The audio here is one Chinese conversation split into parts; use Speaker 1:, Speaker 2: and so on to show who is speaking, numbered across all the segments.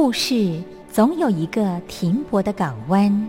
Speaker 1: 故事总有一个停泊的港湾。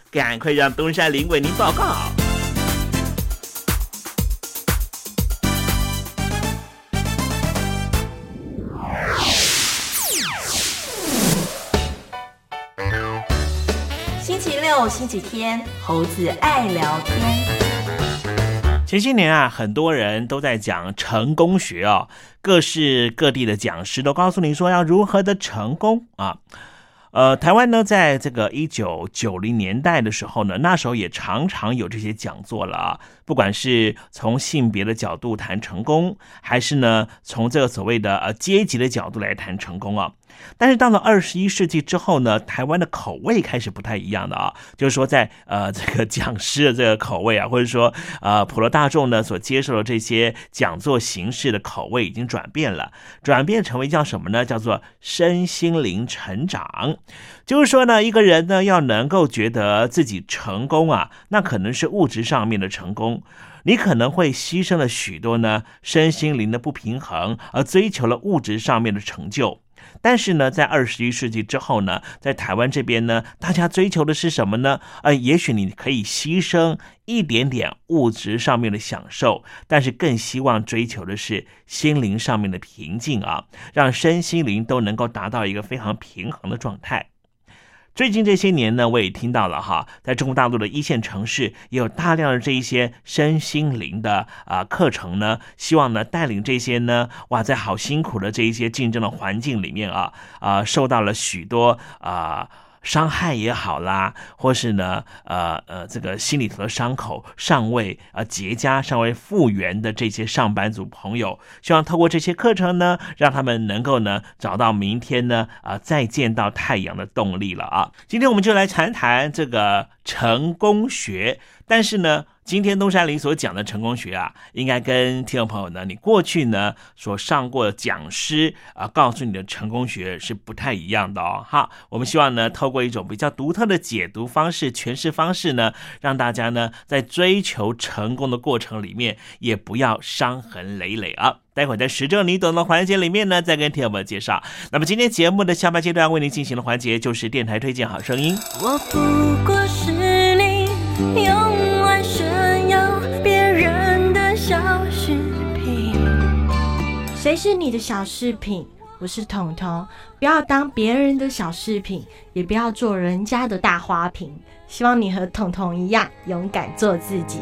Speaker 2: 赶快让东山林为您报告。
Speaker 3: 星期六、星期天，猴子爱聊天。
Speaker 2: 前些年啊，很多人都在讲成功学哦，各式各地的讲师都告诉你说要如何的成功啊。呃，台湾呢，在这个一九九零年代的时候呢，那时候也常常有这些讲座了啊。不管是从性别的角度谈成功，还是呢从这个所谓的呃阶级的角度来谈成功啊。但是到了二十一世纪之后呢，台湾的口味开始不太一样的啊，就是说在呃 这个讲师的这个口味啊，或者说呃普罗大众呢所接受的这些讲座形式的口味已经转变了，转变成为叫什么呢？叫做身心灵成长。就是说呢，一个人呢要能够觉得自己成功啊，那可能是物质上面的成功，你可能会牺牲了许多呢身心灵的不平衡，而追求了物质上面的成就。但是呢，在二十一世纪之后呢，在台湾这边呢，大家追求的是什么呢？呃，也许你可以牺牲一点点物质上面的享受，但是更希望追求的是心灵上面的平静啊，让身心灵都能够达到一个非常平衡的状态。最近这些年呢，我也听到了哈，在中国大陆的一线城市也有大量的这一些身心灵的啊课程呢，希望呢带领这些呢，哇，在好辛苦的这一些竞争的环境里面啊啊，受到了许多啊。伤害也好啦，或是呢，呃呃，这个心里头的伤口尚未呃结痂、尚未复原的这些上班族朋友，希望透过这些课程呢，让他们能够呢找到明天呢啊再见到太阳的动力了啊！今天我们就来谈谈这个成功学，但是呢。今天东山林所讲的成功学啊，应该跟听众朋友呢，你过去呢所上过讲师啊，告诉你的成功学是不太一样的哦。好，我们希望呢，透过一种比较独特的解读方式、诠释方式呢，让大家呢在追求成功的过程里面，也不要伤痕累累啊。待会儿在实证你懂的环节里面呢，再跟听友们介绍。那么今天节目的下半阶段为您进行的环节就是电台推荐好声音。
Speaker 3: 我不过是用来炫耀别人的小饰品。谁是你的小饰品？我是彤彤，不要当别人的小饰品，也不要做人家的大花瓶。希望你和彤彤一样，勇敢做自己。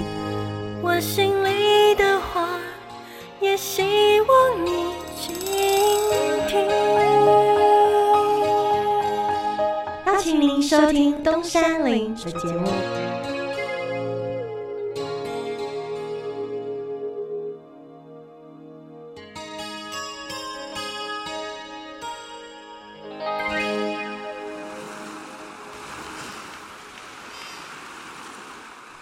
Speaker 3: 我心里的话，也希望你倾听。邀请您收听东山林的节目。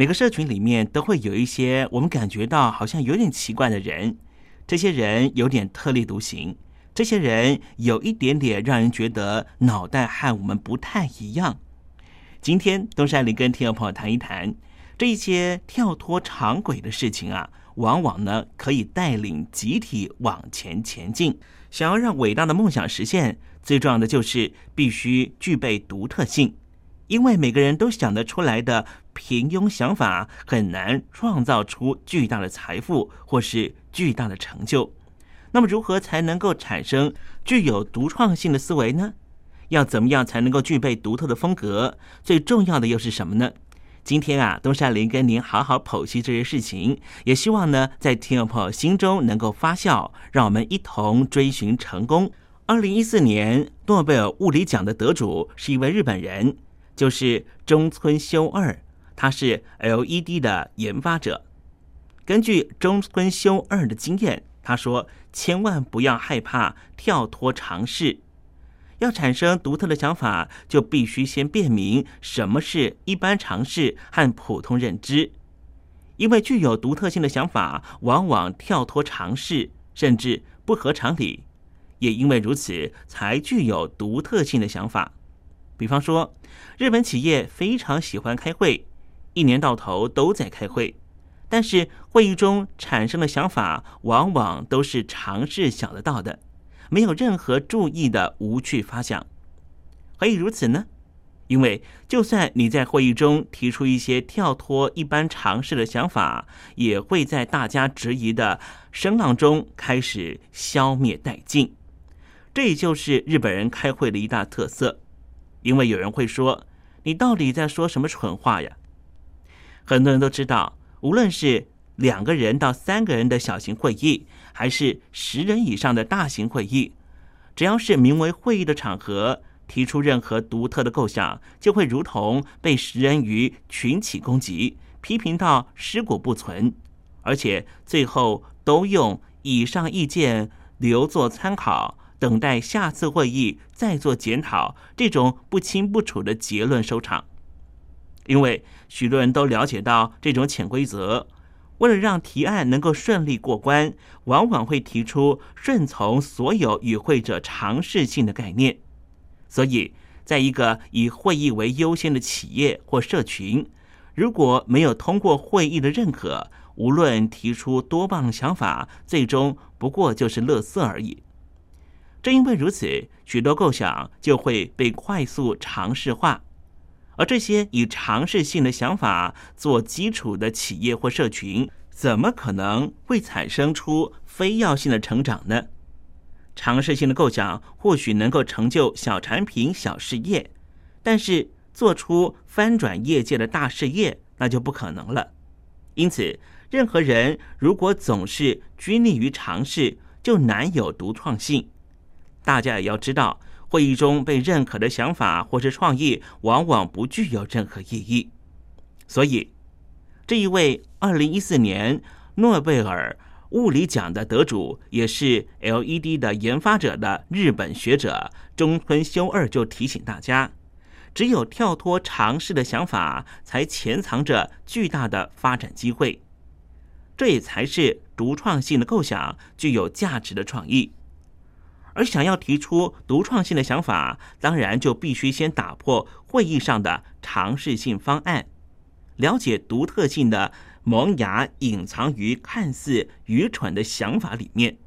Speaker 2: 每个社群里面都会有一些我们感觉到好像有点奇怪的人，这些人有点特立独行，这些人有一点点让人觉得脑袋和我们不太一样。今天东山林跟听众朋友谈一谈这一些跳脱常轨的事情啊，往往呢可以带领集体往前前进。想要让伟大的梦想实现，最重要的就是必须具备独特性。因为每个人都想得出来的平庸想法，很难创造出巨大的财富或是巨大的成就。那么，如何才能够产生具有独创性的思维呢？要怎么样才能够具备独特的风格？最重要的又是什么呢？今天啊，东山林跟您好好剖析这些事情，也希望呢，在听众朋友心中能够发酵，让我们一同追寻成功。二零一四年诺贝尔物理奖的得主是一位日本人。就是中村修二，他是 LED 的研发者。根据中村修二的经验，他说：“千万不要害怕跳脱尝试，要产生独特的想法，就必须先辨明什么是一般尝试和普通认知。因为具有独特性的想法，往往跳脱尝试，甚至不合常理。也因为如此，才具有独特性的想法。”比方说，日本企业非常喜欢开会，一年到头都在开会，但是会议中产生的想法往往都是尝试想得到的，没有任何注意的无趣发想。何以如此呢？因为就算你在会议中提出一些跳脱一般常识的想法，也会在大家质疑的声浪中开始消灭殆尽。这也就是日本人开会的一大特色。因为有人会说：“你到底在说什么蠢话呀？”很多人都知道，无论是两个人到三个人的小型会议，还是十人以上的大型会议，只要是名为会议的场合，提出任何独特的构想，就会如同被食人鱼群起攻击，批评到尸骨不存，而且最后都用以上意见留作参考。等待下次会议再做检讨，这种不清不楚的结论收场。因为许多人都了解到这种潜规则，为了让提案能够顺利过关，往往会提出顺从所有与会者尝试性的概念。所以，在一个以会议为优先的企业或社群，如果没有通过会议的认可，无论提出多棒的想法，最终不过就是垃圾而已。正因为如此，许多构想就会被快速尝试化，而这些以尝试性的想法做基础的企业或社群，怎么可能会产生出非要性的成长呢？尝试性的构想或许能够成就小产品、小事业，但是做出翻转业界的大事业，那就不可能了。因此，任何人如果总是拘泥于尝试，就难有独创性。大家也要知道，会议中被认可的想法或是创意，往往不具有任何意义。所以，这一位二零一四年诺贝尔物理奖的得主，也是 LED 的研发者的日本学者中村修二就提醒大家：，只有跳脱常识的想法，才潜藏着巨大的发展机会。这也才是独创性的构想，具有价值的创意。而想要提出独创性的想法，当然就必须先打破会议上的尝试性方案，了解独特性的萌芽隐藏于看似愚蠢的想法里面。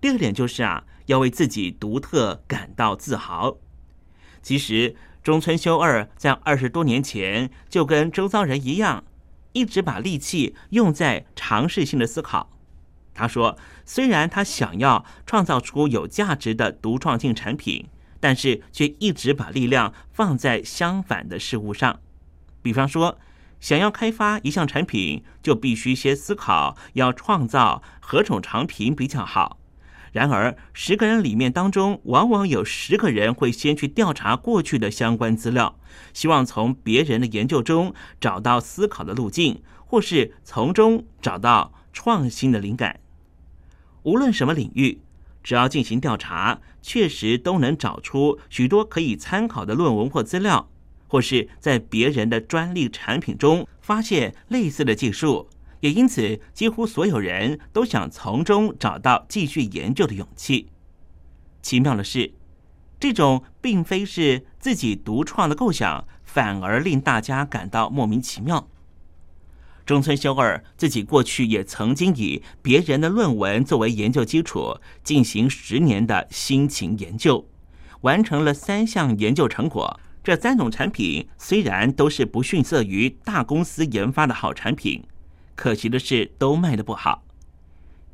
Speaker 2: 第二点就是啊，要为自己独特感到自豪。其实中村修二在二十多年前就跟周遭人一样，一直把力气用在尝试性的思考。他说：“虽然他想要创造出有价值的独创性产品，但是却一直把力量放在相反的事物上。比方说，想要开发一项产品，就必须先思考要创造何种产品比较好。然而，十个人里面当中，往往有十个人会先去调查过去的相关资料，希望从别人的研究中找到思考的路径，或是从中找到创新的灵感。”无论什么领域，只要进行调查，确实都能找出许多可以参考的论文或资料，或是在别人的专利产品中发现类似的技术。也因此，几乎所有人都想从中找到继续研究的勇气。奇妙的是，这种并非是自己独创的构想，反而令大家感到莫名其妙。中村修二自己过去也曾经以别人的论文作为研究基础，进行十年的辛勤研究，完成了三项研究成果。这三种产品虽然都是不逊色于大公司研发的好产品，可惜的是都卖的不好。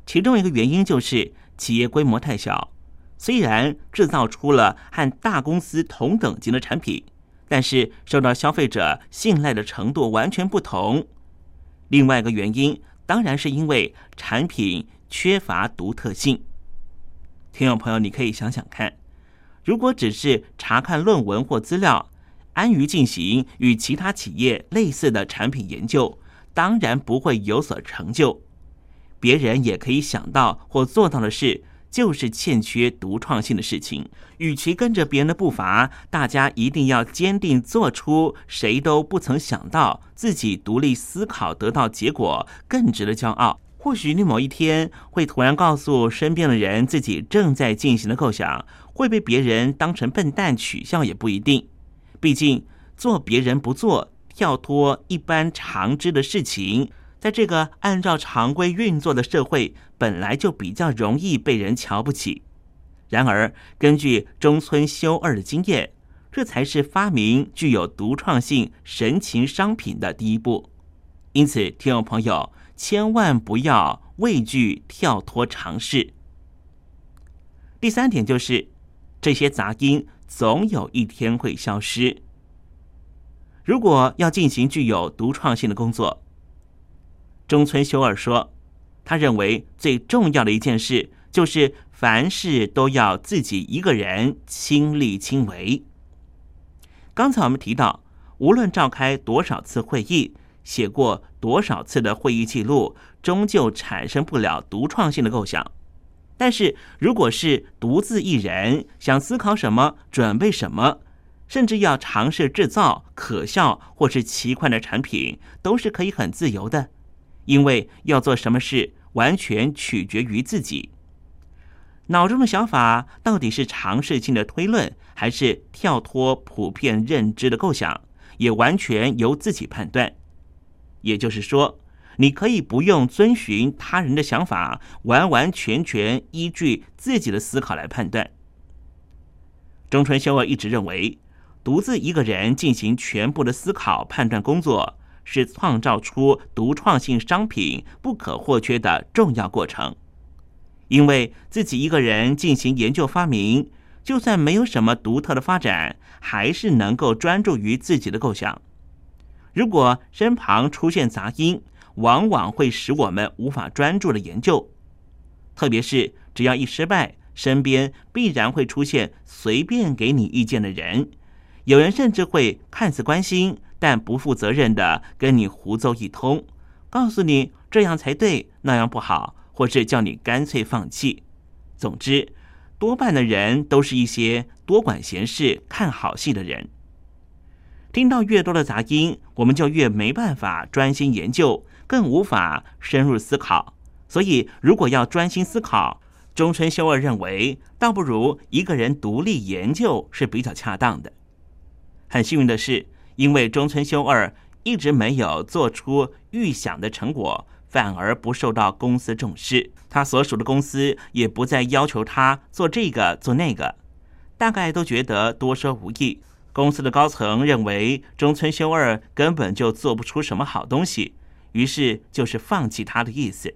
Speaker 2: 其中一个原因就是企业规模太小，虽然制造出了和大公司同等级的产品，但是受到消费者信赖的程度完全不同。另外一个原因，当然是因为产品缺乏独特性。听众朋友，你可以想想看，如果只是查看论文或资料，安于进行与其他企业类似的产品研究，当然不会有所成就。别人也可以想到或做到的事。就是欠缺独创性的事情。与其跟着别人的步伐，大家一定要坚定做出谁都不曾想到自己独立思考得到结果更值得骄傲。或许你某一天会突然告诉身边的人自己正在进行的构想，会被别人当成笨蛋取笑也不一定。毕竟做别人不做、跳脱一般常知的事情。在这个按照常规运作的社会，本来就比较容易被人瞧不起。然而，根据中村修二的经验，这才是发明具有独创性神奇商品的第一步。因此，听众朋友千万不要畏惧跳脱尝试。第三点就是，这些杂音总有一天会消失。如果要进行具有独创性的工作，中村修二说：“他认为最重要的一件事就是凡事都要自己一个人亲力亲为。刚才我们提到，无论召开多少次会议，写过多少次的会议记录，终究产生不了独创性的构想。但是，如果是独自一人，想思考什么，准备什么，甚至要尝试制造可笑或是奇怪的产品，都是可以很自由的。”因为要做什么事，完全取决于自己。脑中的想法到底是尝试性的推论，还是跳脱普遍认知的构想，也完全由自己判断。也就是说，你可以不用遵循他人的想法，完完全全依据自己的思考来判断。中村修二一直认为，独自一个人进行全部的思考判断工作。是创造出独创性商品不可或缺的重要过程，因为自己一个人进行研究发明，就算没有什么独特的发展，还是能够专注于自己的构想。如果身旁出现杂音，往往会使我们无法专注的研究。特别是只要一失败，身边必然会出现随便给你意见的人，有人甚至会看似关心。但不负责任的跟你胡诌一通，告诉你这样才对，那样不好，或是叫你干脆放弃。总之，多半的人都是一些多管闲事、看好戏的人。听到越多的杂音，我们就越没办法专心研究，更无法深入思考。所以，如果要专心思考，中村修二认为，倒不如一个人独立研究是比较恰当的。很幸运的是，因为中村修二一直没有做出预想的成果，反而不受到公司重视。他所属的公司也不再要求他做这个做那个，大概都觉得多说无益。公司的高层认为中村修二根本就做不出什么好东西，于是就是放弃他的意思。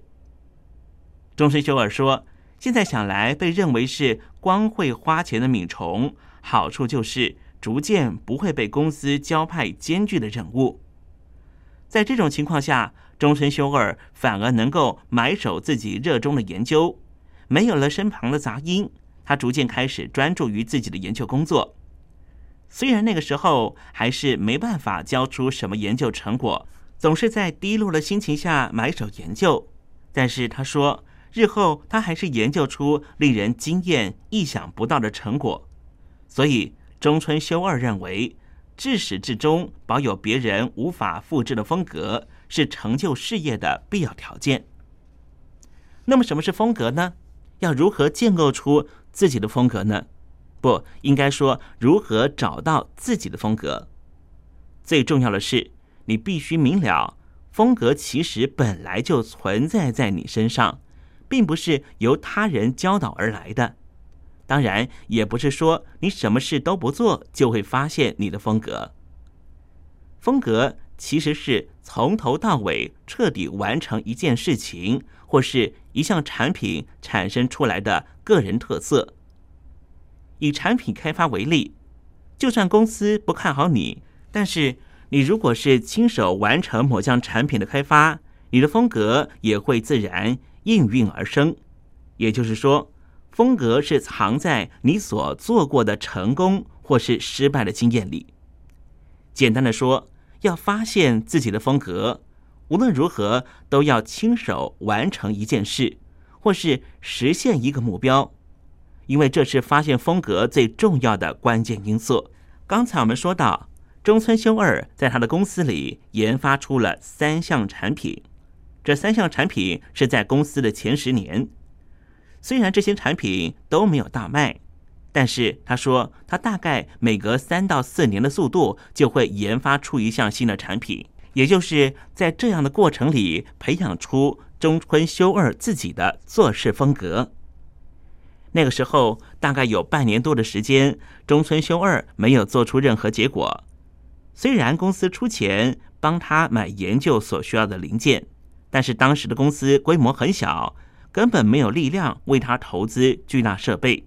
Speaker 2: 中村修二说：“现在想来，被认为是光会花钱的敏虫，好处就是逐渐不会被公司交派艰巨的任务。在这种情况下。”终身修二反而能够埋首自己热衷的研究，没有了身旁的杂音，他逐渐开始专注于自己的研究工作。虽然那个时候还是没办法交出什么研究成果，总是在低落的心情下埋首研究，但是他说，日后他还是研究出令人惊艳、意想不到的成果。所以中村修二认为，至始至终保有别人无法复制的风格。是成就事业的必要条件。那么，什么是风格呢？要如何建构出自己的风格呢？不应该说如何找到自己的风格。最重要的是，你必须明了，风格其实本来就存在在你身上，并不是由他人教导而来的。当然，也不是说你什么事都不做就会发现你的风格。风格。其实是从头到尾彻底完成一件事情或是一项产品产生出来的个人特色。以产品开发为例，就算公司不看好你，但是你如果是亲手完成某项产品的开发，你的风格也会自然应运而生。也就是说，风格是藏在你所做过的成功或是失败的经验里。简单的说。要发现自己的风格，无论如何都要亲手完成一件事，或是实现一个目标，因为这是发现风格最重要的关键因素。刚才我们说到，中村修二在他的公司里研发出了三项产品，这三项产品是在公司的前十年，虽然这些产品都没有大卖。但是他说，他大概每隔三到四年的速度就会研发出一项新的产品，也就是在这样的过程里培养出中村修二自己的做事风格。那个时候大概有半年多的时间，中村修二没有做出任何结果。虽然公司出钱帮他买研究所需要的零件，但是当时的公司规模很小，根本没有力量为他投资巨大设备。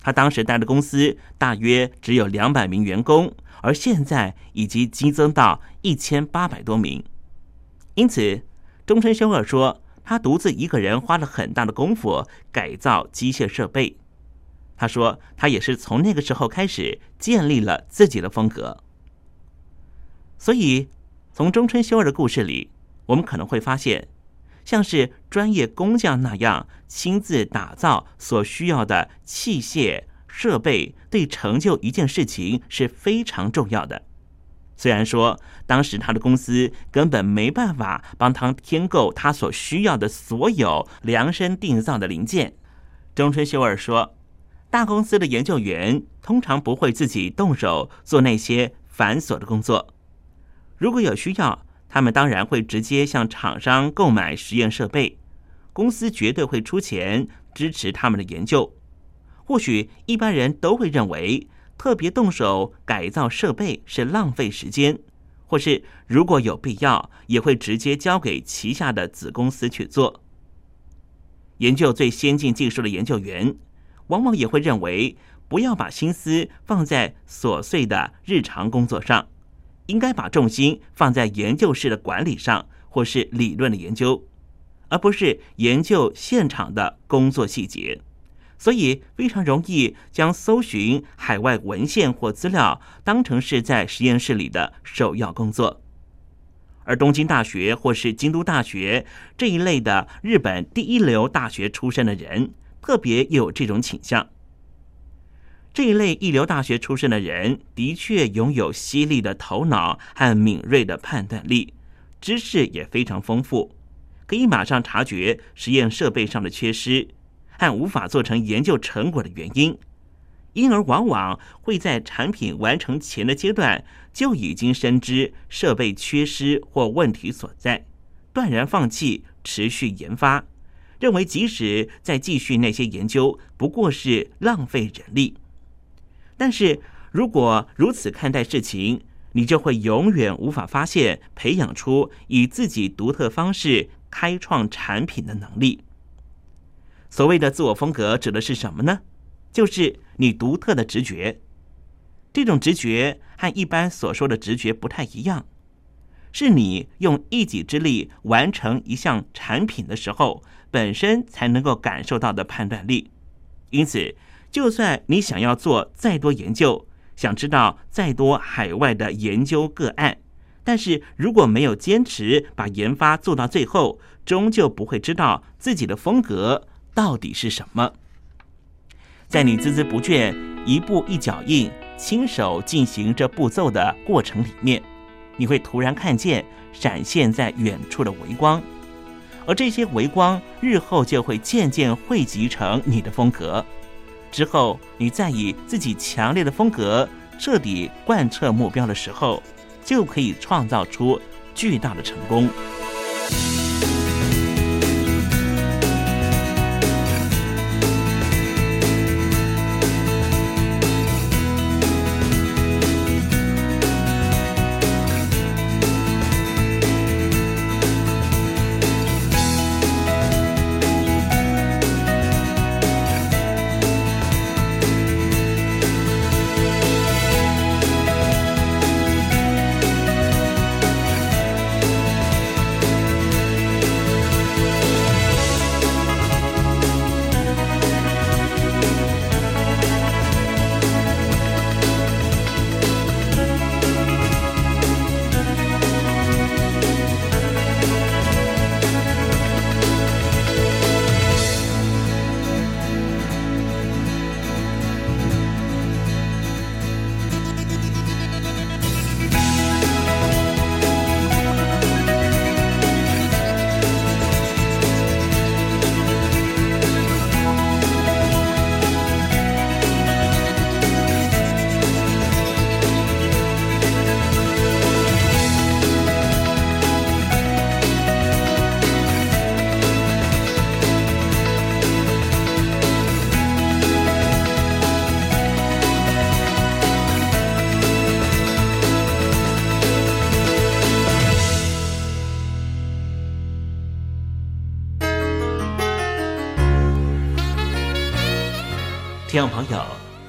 Speaker 2: 他当时带的公司大约只有两百名员工，而现在已经激增到一千八百多名。因此，中村修二说，他独自一个人花了很大的功夫改造机械设备。他说，他也是从那个时候开始建立了自己的风格。所以，从中村修二的故事里，我们可能会发现。像是专业工匠那样亲自打造所需要的器械设备，对成就一件事情是非常重要的。虽然说当时他的公司根本没办法帮他添购他所需要的所有量身定造的零件，中村修二说，大公司的研究员通常不会自己动手做那些繁琐的工作，如果有需要。他们当然会直接向厂商购买实验设备，公司绝对会出钱支持他们的研究。或许一般人都会认为，特别动手改造设备是浪费时间，或是如果有必要，也会直接交给旗下的子公司去做。研究最先进技术的研究员，往往也会认为，不要把心思放在琐碎的日常工作上。应该把重心放在研究室的管理上，或是理论的研究，而不是研究现场的工作细节。所以非常容易将搜寻海外文献或资料当成是在实验室里的首要工作。而东京大学或是京都大学这一类的日本第一流大学出身的人，特别有这种倾向。这一类一流大学出身的人，的确拥有犀利的头脑和敏锐的判断力，知识也非常丰富，可以马上察觉实验设备上的缺失和无法做成研究成果的原因，因而往往会在产品完成前的阶段就已经深知设备缺失或问题所在，断然放弃持续研发，认为即使再继续那些研究，不过是浪费人力。但是如果如此看待事情，你就会永远无法发现培养出以自己独特方式开创产品的能力。所谓的自我风格指的是什么呢？就是你独特的直觉。这种直觉和一般所说的直觉不太一样，是你用一己之力完成一项产品的时候，本身才能够感受到的判断力。因此，就算你想要做再多研究，想知道再多海外的研究个案，但是如果没有坚持把研发做到最后，终究不会知道自己的风格到底是什么。在你孜孜不倦、一步一脚印、亲手进行这步骤的过程里面，你会突然看见闪现在远处的微光，而这些微光日后就会渐渐汇集成你的风格。之后，你再以自己强烈的风格彻底贯彻目标的时候，就可以创造出巨大的成功。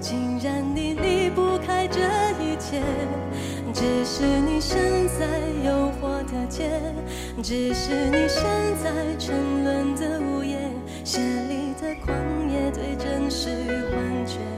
Speaker 4: 既然你离不开这一切只是你身在诱惑的街只是你身在沉沦的午夜血里的狂野最真实与幻觉。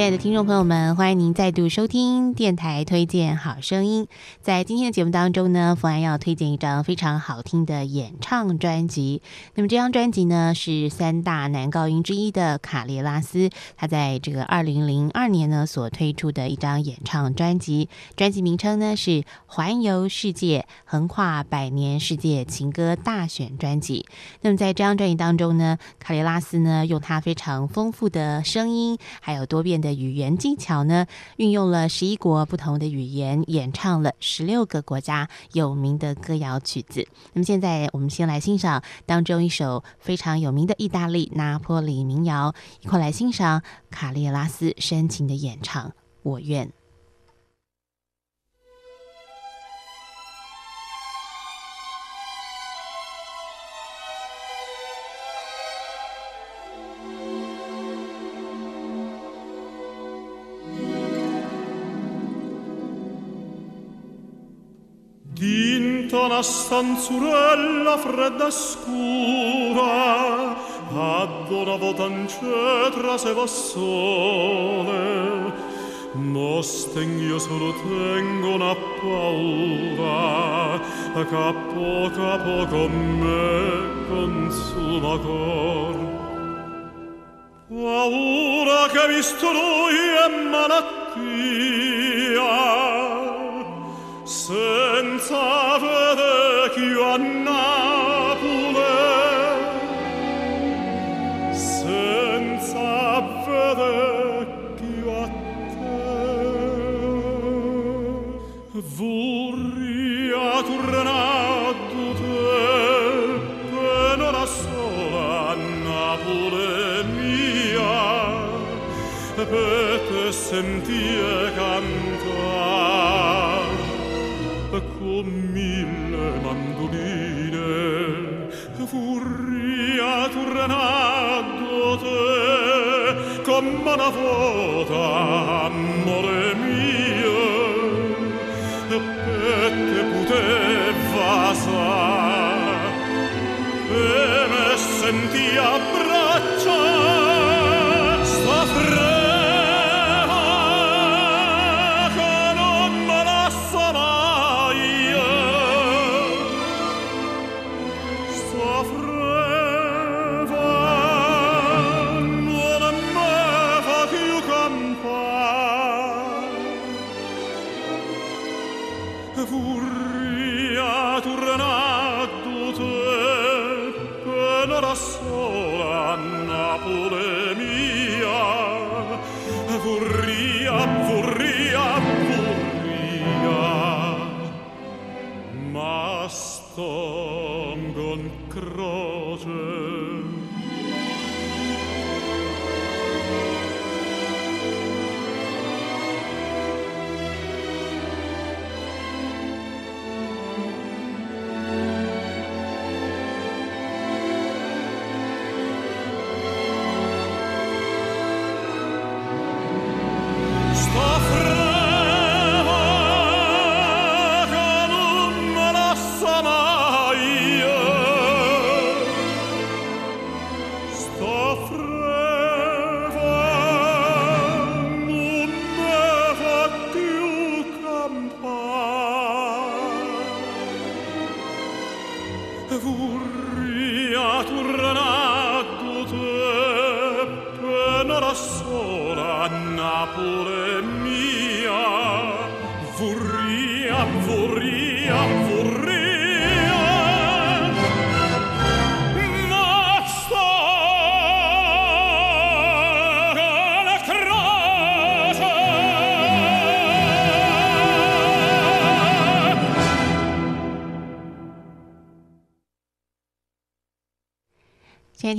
Speaker 5: 亲爱的听众朋友们，欢迎您再度收听电台推荐好声音。在今天的节目当中呢，福安要推荐一张非常好听的演唱专辑。那么这张专辑呢，是三大男高音之一的卡列拉斯，他在这个二零零二年呢所推出的一张演唱专辑。专辑名称呢是《环游世界：横跨百年世界情歌大选》专辑。那么在这张专辑当中呢，卡列拉斯呢用他非常丰富的声音，还有多变的语言技巧呢，运用了十一国不同的语言，演唱了十六个国家有名的歌谣曲子。那么现在我们先来欣赏当中一首非常有名的意大利拿破里民谣，一块来欣赏卡列拉斯深情的演唱《我愿》。
Speaker 6: la stanzurella fredda e scura addona votancetra se va sole. Nosten io solo tengo una paura a capo capo con me consuma cor. Paura che mi struglie malattia senza
Speaker 5: Herr Boże.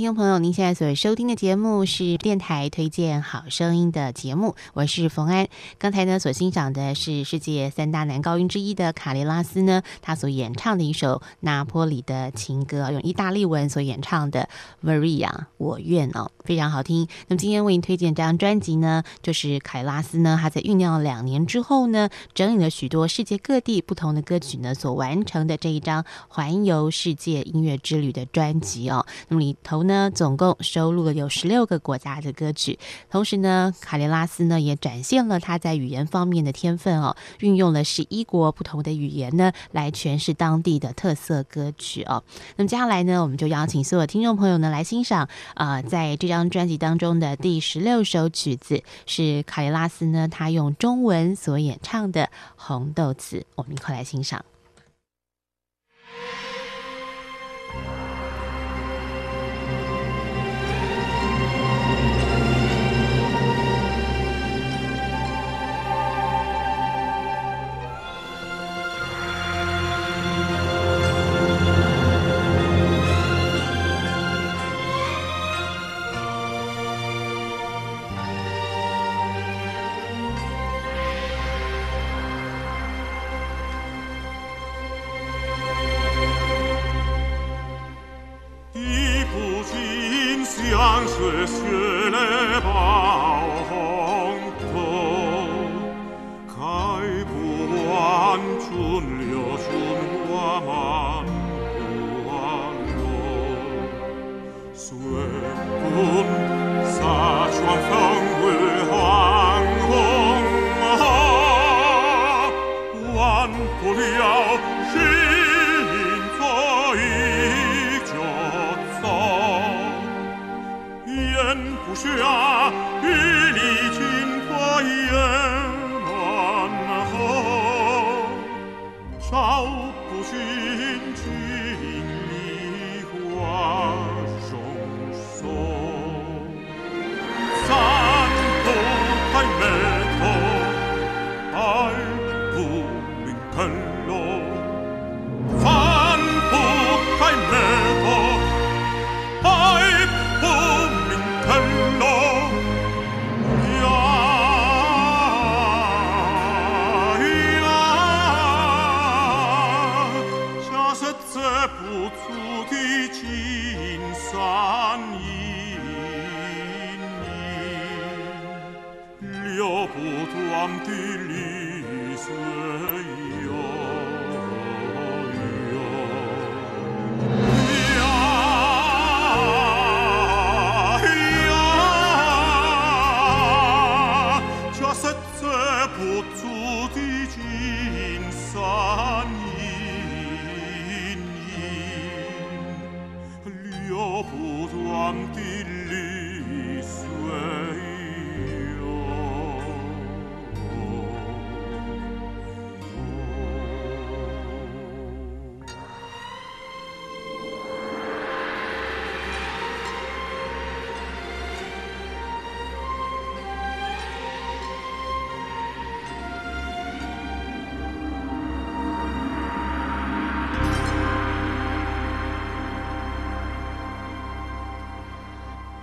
Speaker 5: 听众朋友，您现在所收听的节目是电台推荐好声音的节目，我是冯安。刚才呢所欣赏的是世界三大男高音之一的卡雷拉斯呢，他所演唱的一首拿坡里的情歌，用意大利文所演唱的《Maria》，我愿哦，非常好听。那么今天为您推荐这张专辑呢，就是卡雷拉斯呢，他在酝酿两年之后呢，整理了许多世界各地不同的歌曲呢，所完成的这一张环游世界音乐之旅的专辑哦。那么里头呢，总共收录了有十六个国家的歌曲。同时呢，卡雷拉斯呢也展现了他在语言方面的天分哦，运用了十一国不同的语言呢来诠释当地的特色歌曲哦。那么接下来呢，我们就邀请所有听众朋友呢来欣赏啊、在这张专辑当中的第十六首曲子是卡雷拉斯呢他用中文所演唱的《红豆子》，我们一块来欣赏。
Speaker 6: 不了心在一角走。咽不下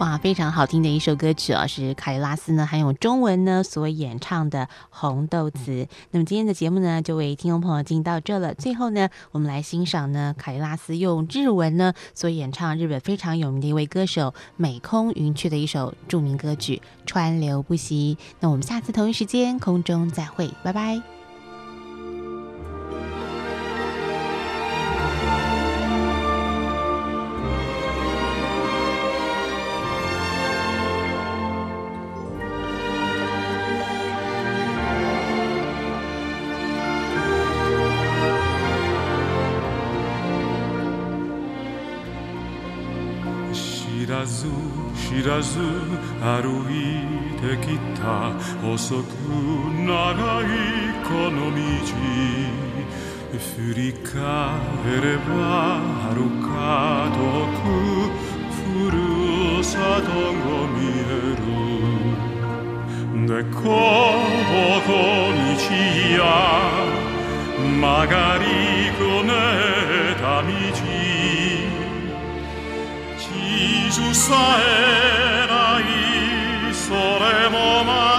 Speaker 5: 哇，非常好听的一首歌曲哦，是卡里拉斯呢，还有中文呢所演唱的《红豆词》。那么今天的节目呢，就为听众朋友进行到这了。最后呢，我们来欣赏呢，卡里拉斯用日文呢所演唱日本非常有名的一位歌手美空云雀的一首著名歌曲《川流不息》。那我们下次同一时间空中再会，拜拜。
Speaker 6: 知らず歩いてきた細く長いこの道振り返れば遥か遠くふるさとが見えるでこぼこ道や曲がりこねた道地図さえ
Speaker 2: saremo mai